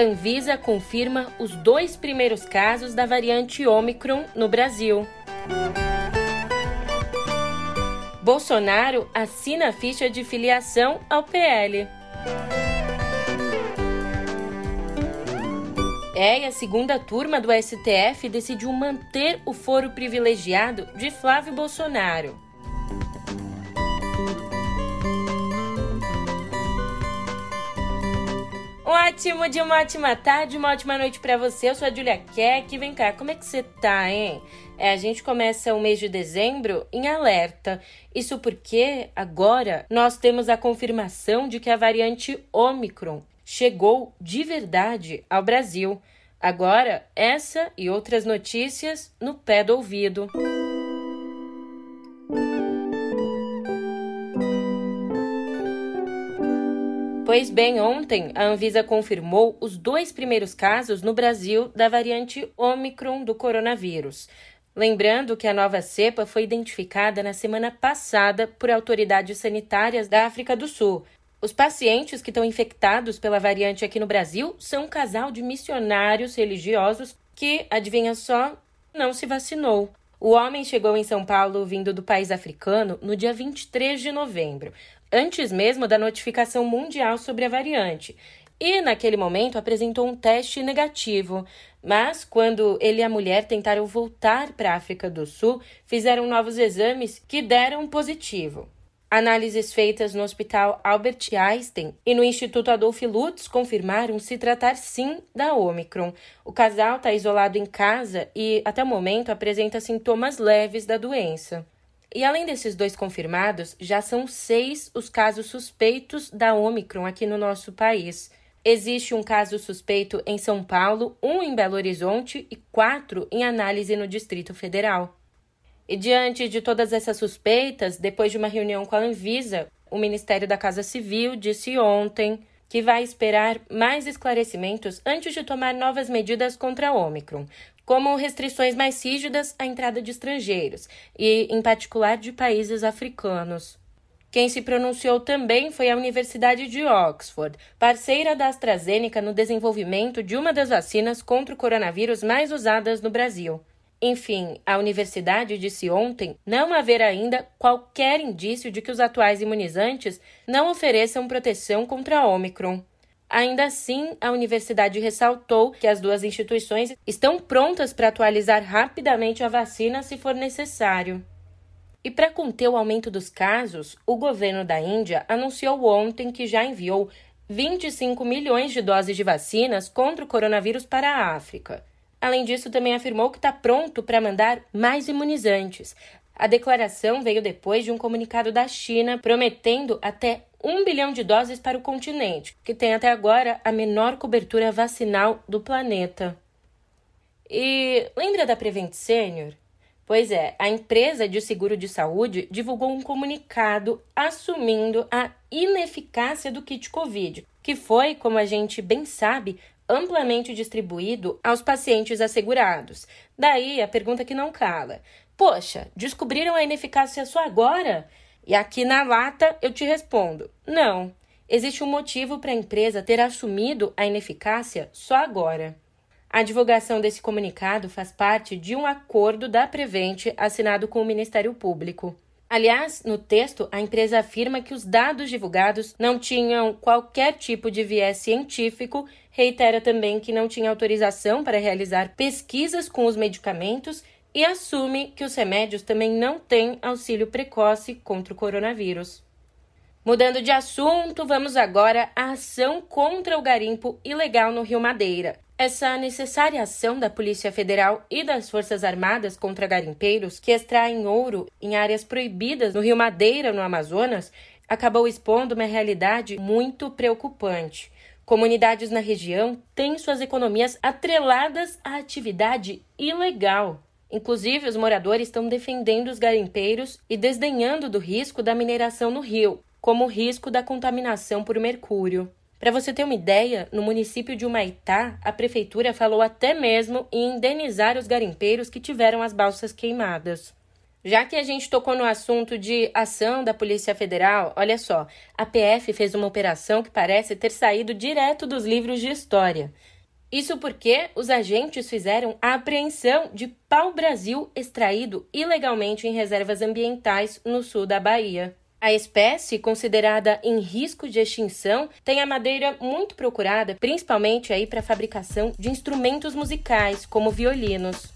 Anvisa confirma os dois primeiros casos da variante Omicron no Brasil. Bolsonaro assina a ficha de filiação ao PL. É, e a segunda turma do STF decidiu manter o foro privilegiado de Flávio Bolsonaro. Um ótimo dia, uma ótima tarde, uma ótima noite para você. Eu sou a Julia Keck. Vem cá, como é que você tá, hein? É, a gente começa o mês de dezembro em alerta. Isso porque agora nós temos a confirmação de que a variante Omicron chegou de verdade ao Brasil. Agora, essa e outras notícias no pé do ouvido. Pois bem, ontem a Anvisa confirmou os dois primeiros casos no Brasil da variante Omicron do coronavírus. Lembrando que a nova cepa foi identificada na semana passada por autoridades sanitárias da África do Sul. Os pacientes que estão infectados pela variante aqui no Brasil são um casal de missionários religiosos que, adivinha só, não se vacinou. O homem chegou em São Paulo vindo do país africano no dia 23 de novembro antes mesmo da notificação mundial sobre a variante. E naquele momento apresentou um teste negativo. Mas quando ele e a mulher tentaram voltar para a África do Sul, fizeram novos exames que deram positivo. Análises feitas no Hospital Albert Einstein e no Instituto Adolf Lutz confirmaram se tratar sim da Omicron. O casal está isolado em casa e, até o momento, apresenta sintomas leves da doença. E além desses dois confirmados, já são seis os casos suspeitos da Omicron aqui no nosso país. Existe um caso suspeito em São Paulo, um em Belo Horizonte e quatro em análise no Distrito Federal. E diante de todas essas suspeitas, depois de uma reunião com a Anvisa, o Ministério da Casa Civil disse ontem que vai esperar mais esclarecimentos antes de tomar novas medidas contra a Omicron, como restrições mais rígidas à entrada de estrangeiros e, em particular, de países africanos. Quem se pronunciou também foi a Universidade de Oxford, parceira da AstraZeneca no desenvolvimento de uma das vacinas contra o coronavírus mais usadas no Brasil. Enfim, a universidade disse ontem não haver ainda qualquer indício de que os atuais imunizantes não ofereçam proteção contra a Omicron. Ainda assim, a universidade ressaltou que as duas instituições estão prontas para atualizar rapidamente a vacina se for necessário. E para conter o aumento dos casos, o governo da Índia anunciou ontem que já enviou 25 milhões de doses de vacinas contra o coronavírus para a África. Além disso, também afirmou que está pronto para mandar mais imunizantes. A declaração veio depois de um comunicado da China prometendo até um bilhão de doses para o continente, que tem até agora a menor cobertura vacinal do planeta. E lembra da Prevent Senior? Pois é, a empresa de seguro de saúde divulgou um comunicado assumindo a ineficácia do kit Covid, que foi, como a gente bem sabe, amplamente distribuído aos pacientes assegurados. Daí a pergunta que não cala: Poxa, descobriram a ineficácia só agora? E aqui na lata eu te respondo: não. Existe um motivo para a empresa ter assumido a ineficácia só agora. A divulgação desse comunicado faz parte de um acordo da Prevent assinado com o Ministério Público. Aliás, no texto, a empresa afirma que os dados divulgados não tinham qualquer tipo de viés científico, reitera também que não tinha autorização para realizar pesquisas com os medicamentos e assume que os remédios também não têm auxílio precoce contra o coronavírus. Mudando de assunto, vamos agora à ação contra o garimpo ilegal no Rio Madeira. Essa necessária ação da Polícia Federal e das Forças Armadas contra garimpeiros que extraem ouro em áreas proibidas no Rio Madeira, no Amazonas, acabou expondo uma realidade muito preocupante. Comunidades na região têm suas economias atreladas à atividade ilegal. Inclusive, os moradores estão defendendo os garimpeiros e desdenhando do risco da mineração no rio, como o risco da contaminação por mercúrio. Para você ter uma ideia, no município de Humaitá, a prefeitura falou até mesmo em indenizar os garimpeiros que tiveram as balsas queimadas. Já que a gente tocou no assunto de ação da Polícia Federal, olha só, a PF fez uma operação que parece ter saído direto dos livros de história. Isso porque os agentes fizeram a apreensão de pau-brasil extraído ilegalmente em reservas ambientais no sul da Bahia. A espécie, considerada em risco de extinção, tem a madeira muito procurada, principalmente aí para fabricação de instrumentos musicais, como violinos.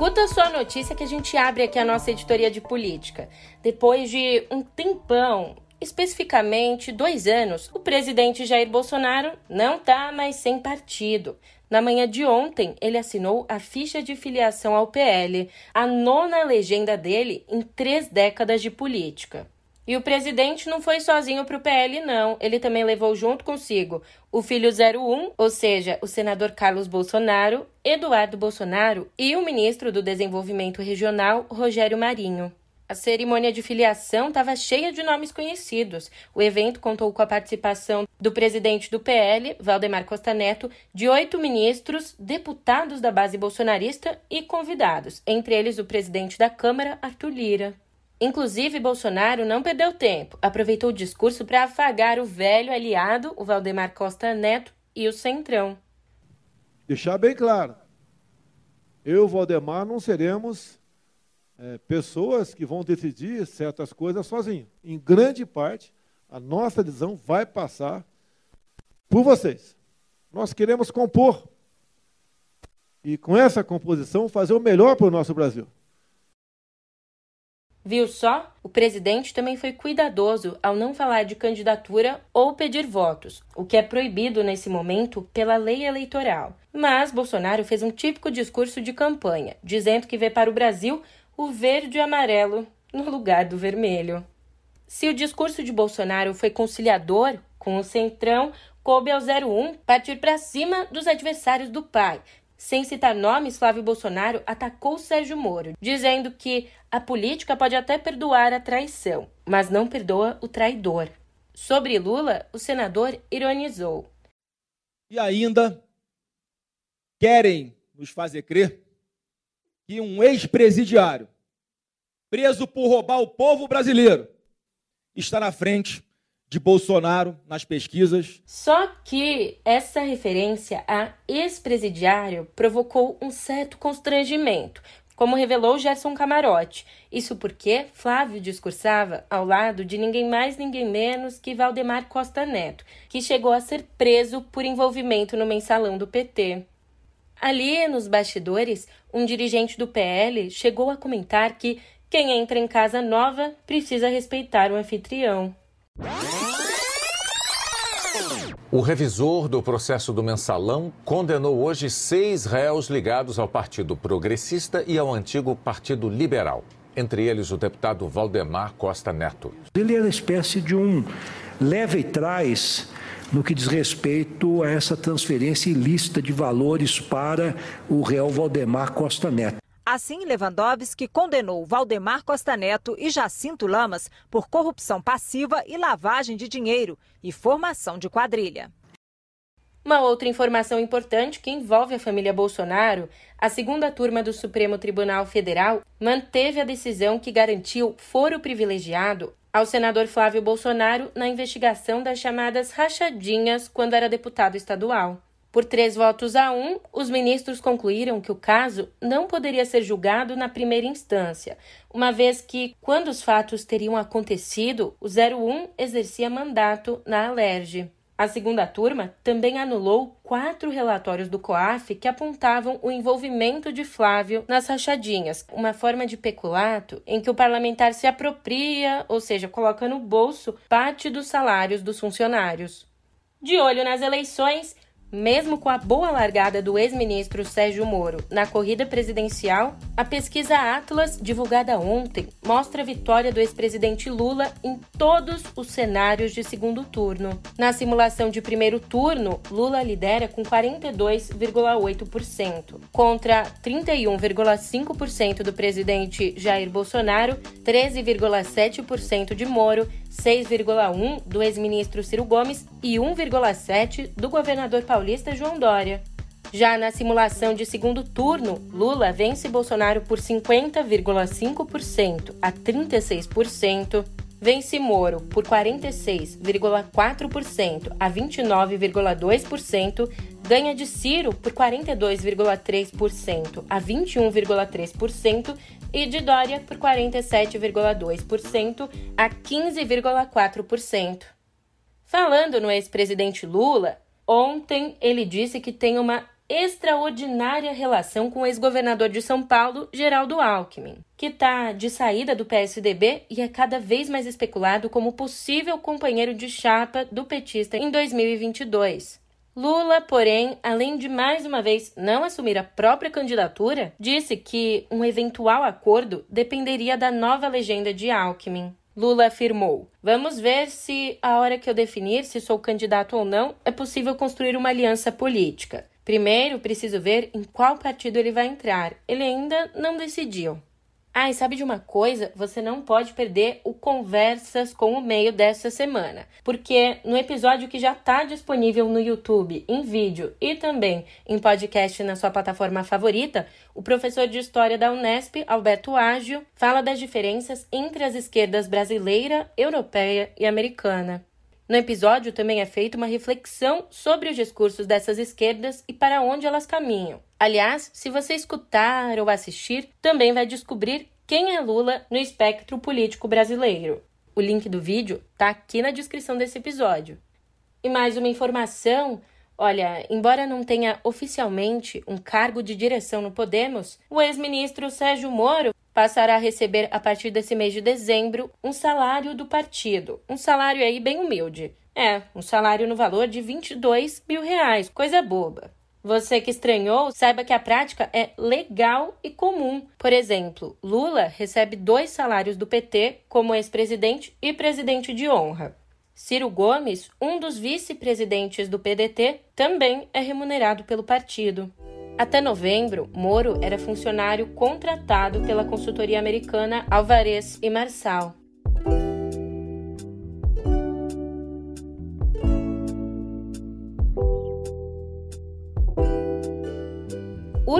Escuta só a notícia que a gente abre aqui a nossa editoria de política. Depois de um tempão, especificamente dois anos, o presidente Jair Bolsonaro não está mais sem partido. Na manhã de ontem, ele assinou a ficha de filiação ao PL, a nona legenda dele em três décadas de política. E o presidente não foi sozinho para o PL, não. Ele também levou junto consigo o filho 01, ou seja, o senador Carlos Bolsonaro, Eduardo Bolsonaro e o ministro do Desenvolvimento Regional, Rogério Marinho. A cerimônia de filiação estava cheia de nomes conhecidos. O evento contou com a participação do presidente do PL, Valdemar Costa Neto, de oito ministros, deputados da base bolsonarista e convidados, entre eles o presidente da Câmara, Arthur Lira. Inclusive, Bolsonaro não perdeu tempo, aproveitou o discurso para afagar o velho aliado, o Valdemar Costa Neto, e o Centrão. Deixar bem claro, eu e o Valdemar não seremos é, pessoas que vão decidir certas coisas sozinhos. Em grande parte, a nossa decisão vai passar por vocês. Nós queremos compor e, com essa composição, fazer o melhor para o nosso Brasil. Viu só? O presidente também foi cuidadoso ao não falar de candidatura ou pedir votos, o que é proibido nesse momento pela lei eleitoral. Mas Bolsonaro fez um típico discurso de campanha, dizendo que vê para o Brasil o verde e amarelo no lugar do vermelho. Se o discurso de Bolsonaro foi conciliador com o Centrão, coube ao 01 partir para cima dos adversários do pai, sem citar nomes, Flávio Bolsonaro atacou Sérgio Moro, dizendo que a política pode até perdoar a traição, mas não perdoa o traidor. Sobre Lula, o senador ironizou. E ainda querem nos fazer crer que um ex-presidiário, preso por roubar o povo brasileiro, está na frente de Bolsonaro nas pesquisas. Só que essa referência a ex-presidiário provocou um certo constrangimento, como revelou Gerson Camarote. Isso porque Flávio discursava ao lado de ninguém mais, ninguém menos que Valdemar Costa Neto, que chegou a ser preso por envolvimento no mensalão do PT. Ali, nos bastidores, um dirigente do PL chegou a comentar que quem entra em casa nova precisa respeitar o anfitrião. O revisor do processo do mensalão condenou hoje seis réus ligados ao Partido Progressista e ao antigo Partido Liberal. Entre eles, o deputado Valdemar Costa Neto. Ele era espécie de um leve e no que diz respeito a essa transferência ilícita de valores para o réu Valdemar Costa Neto. Assim, Lewandowski condenou Valdemar Costa Neto e Jacinto Lamas por corrupção passiva e lavagem de dinheiro e formação de quadrilha. Uma outra informação importante que envolve a família Bolsonaro: a segunda turma do Supremo Tribunal Federal manteve a decisão que garantiu foro privilegiado ao senador Flávio Bolsonaro na investigação das chamadas rachadinhas quando era deputado estadual. Por três votos a um, os ministros concluíram que o caso não poderia ser julgado na primeira instância, uma vez que, quando os fatos teriam acontecido, o 01 exercia mandato na Alerj. A segunda turma também anulou quatro relatórios do COAF que apontavam o envolvimento de Flávio nas rachadinhas, uma forma de peculato em que o parlamentar se apropria, ou seja, coloca no bolso parte dos salários dos funcionários. De olho nas eleições, mesmo com a boa largada do ex-ministro Sérgio Moro na corrida presidencial, a pesquisa Atlas, divulgada ontem, mostra a vitória do ex-presidente Lula em todos os cenários de segundo turno. Na simulação de primeiro turno, Lula lidera com 42,8%, contra 31,5% do presidente Jair Bolsonaro, 13,7% de Moro 6,1 do ex-ministro Ciro Gomes e 1,7 do governador paulista João Dória. Já na simulação de segundo turno, Lula vence Bolsonaro por 50,5% a 36%, vence Moro por 46,4% a 29,2%, ganha de Ciro por 42,3% a 21,3% e de Dória por 47,2% a 15,4%. Falando no ex-presidente Lula, ontem ele disse que tem uma extraordinária relação com o ex-governador de São Paulo, Geraldo Alckmin, que está de saída do PSDB e é cada vez mais especulado como possível companheiro de chapa do petista em 2022. Lula, porém, além de mais uma vez não assumir a própria candidatura, disse que um eventual acordo dependeria da nova legenda de Alckmin. Lula afirmou: Vamos ver se, a hora que eu definir se sou candidato ou não, é possível construir uma aliança política. Primeiro, preciso ver em qual partido ele vai entrar. Ele ainda não decidiu. Ah, e sabe de uma coisa? Você não pode perder o Conversas com o Meio dessa semana, porque no episódio que já está disponível no YouTube, em vídeo e também em podcast na sua plataforma favorita, o professor de História da Unesp, Alberto Ágio, fala das diferenças entre as esquerdas brasileira, europeia e americana. No episódio também é feita uma reflexão sobre os discursos dessas esquerdas e para onde elas caminham. Aliás, se você escutar ou assistir, também vai descobrir quem é Lula no espectro político brasileiro. O link do vídeo está aqui na descrição desse episódio. E mais uma informação Olha, embora não tenha oficialmente um cargo de direção no Podemos, o ex-ministro Sérgio Moro passará a receber a partir desse mês de dezembro um salário do partido. Um salário aí bem humilde. É, um salário no valor de 22 mil reais, coisa boba. Você que estranhou, saiba que a prática é legal e comum. Por exemplo, Lula recebe dois salários do PT como ex-presidente e presidente de honra. Ciro Gomes, um dos vice-presidentes do PDT, também é remunerado pelo partido. Até novembro, Moro era funcionário contratado pela consultoria americana Alvarez e Marçal.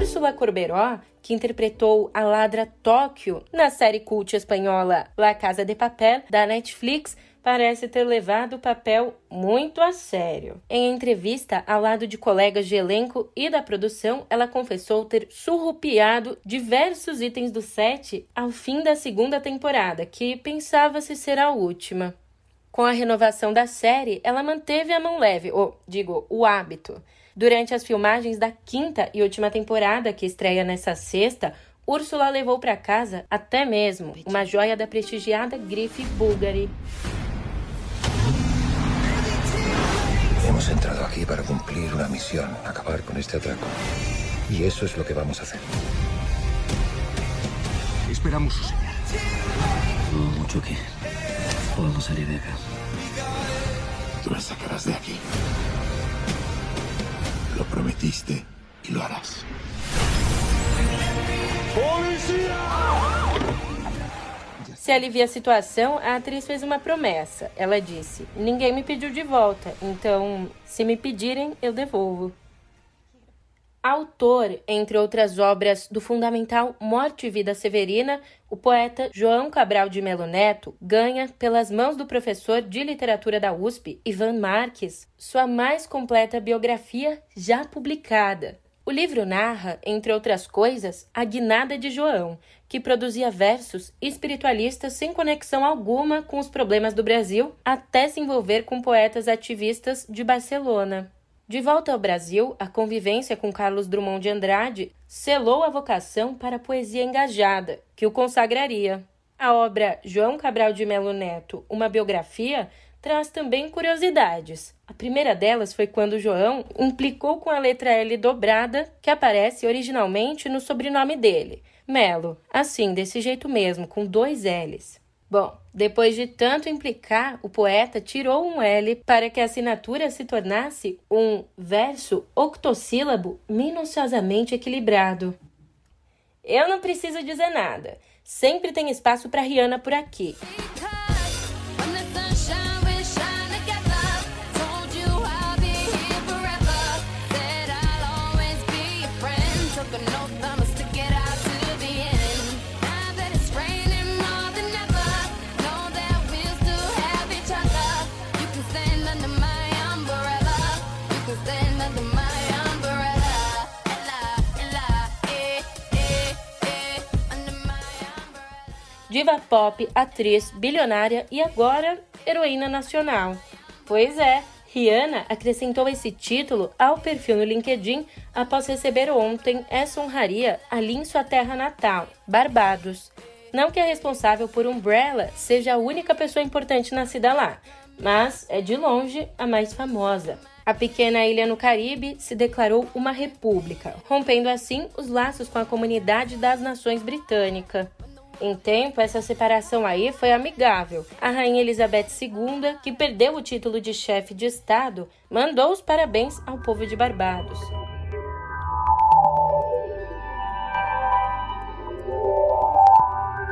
Úrsula Corberó, que interpretou a ladra Tóquio na série cult espanhola La Casa de Papel da Netflix, parece ter levado o papel muito a sério. Em entrevista ao lado de colegas de elenco e da produção, ela confessou ter surrupiado diversos itens do set ao fim da segunda temporada, que pensava-se ser a última. Com a renovação da série, ela manteve a mão leve, ou digo, o hábito. Durante as filmagens da quinta e última temporada, que estreia nessa sexta, Úrsula levou para casa até mesmo uma joia da prestigiada grife Bulgari. Hemos entrado aquí para cumplir una misión, acabar con este atraco. Y eso es lo que vamos a hacer. Esperamos su señal. No mucho que podemos salir de acá. Tú la sacarás de aquí. Lo prometiste y lo harás. ¡Policía! Se alivia a situação, a atriz fez uma promessa. Ela disse: Ninguém me pediu de volta, então, se me pedirem, eu devolvo. Autor, entre outras obras, do fundamental Morte e Vida Severina, o poeta João Cabral de Melo Neto ganha, pelas mãos do professor de literatura da USP, Ivan Marques, sua mais completa biografia já publicada. O livro narra, entre outras coisas, a guinada de João, que produzia versos espiritualistas sem conexão alguma com os problemas do Brasil, até se envolver com poetas ativistas de Barcelona. De volta ao Brasil, a convivência com Carlos Drummond de Andrade selou a vocação para a poesia engajada, que o consagraria. A obra João Cabral de Melo Neto, uma biografia, traz também curiosidades. A primeira delas foi quando João implicou com a letra L dobrada, que aparece originalmente no sobrenome dele, Melo, assim, desse jeito mesmo, com dois L's. Bom, depois de tanto implicar, o poeta tirou um L para que a assinatura se tornasse um verso octossílabo minuciosamente equilibrado. Eu não preciso dizer nada. Sempre tem espaço para Rihanna por aqui. Diva pop, atriz, bilionária e agora heroína nacional. Pois é, Rihanna acrescentou esse título ao perfil no LinkedIn após receber ontem essa honraria ali em sua terra natal, Barbados. Não que a responsável por Umbrella seja a única pessoa importante nascida lá, mas é de longe a mais famosa. A pequena ilha no Caribe se declarou uma república, rompendo assim os laços com a comunidade das nações britânica. Em tempo, essa separação aí foi amigável. A rainha Elizabeth II, que perdeu o título de chefe de Estado, mandou os parabéns ao povo de Barbados.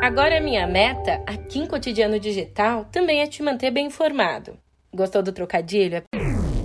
Agora, minha meta aqui em Cotidiano Digital também é te manter bem informado. Gostou do trocadilho?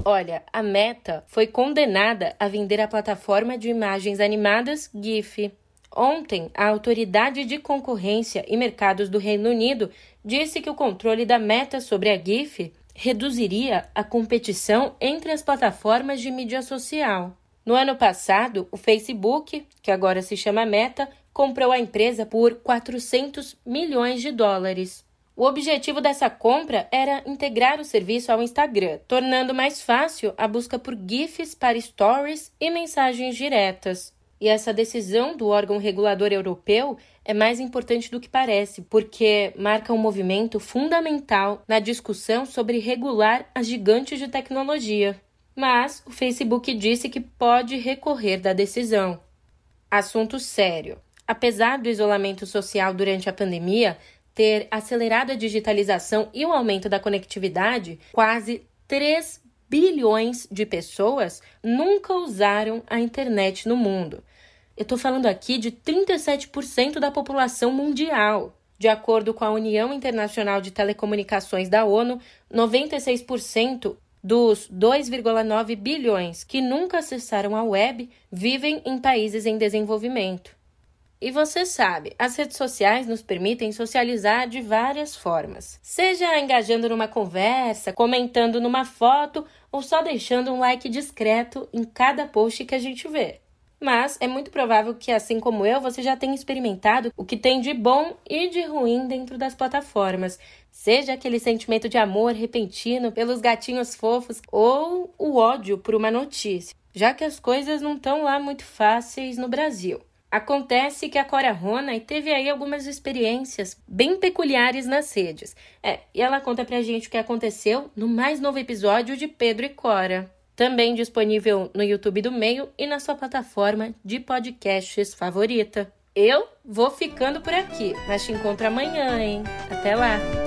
Olha, a Meta foi condenada a vender a plataforma de imagens animadas GIF. Ontem, a Autoridade de Concorrência e Mercados do Reino Unido disse que o controle da Meta sobre a GIF reduziria a competição entre as plataformas de mídia social. No ano passado, o Facebook, que agora se chama Meta, comprou a empresa por 400 milhões de dólares. O objetivo dessa compra era integrar o serviço ao Instagram, tornando mais fácil a busca por GIFs para stories e mensagens diretas. E essa decisão do órgão regulador europeu é mais importante do que parece, porque marca um movimento fundamental na discussão sobre regular as gigantes de tecnologia. Mas o Facebook disse que pode recorrer da decisão. Assunto sério. Apesar do isolamento social durante a pandemia ter acelerado a digitalização e o aumento da conectividade, quase 3 bilhões de pessoas nunca usaram a internet no mundo. Eu estou falando aqui de 37% da população mundial. De acordo com a União Internacional de Telecomunicações da ONU, 96% dos 2,9 bilhões que nunca acessaram a web vivem em países em desenvolvimento. E você sabe, as redes sociais nos permitem socializar de várias formas. Seja engajando numa conversa, comentando numa foto ou só deixando um like discreto em cada post que a gente vê. Mas é muito provável que, assim como eu, você já tenha experimentado o que tem de bom e de ruim dentro das plataformas. Seja aquele sentimento de amor repentino pelos gatinhos fofos ou o ódio por uma notícia, já que as coisas não estão lá muito fáceis no Brasil. Acontece que a Cora Rona teve aí algumas experiências bem peculiares nas redes. É, e ela conta pra gente o que aconteceu no mais novo episódio de Pedro e Cora. Também disponível no YouTube do Meio e na sua plataforma de podcasts favorita. Eu vou ficando por aqui, mas te encontro amanhã, hein? Até lá!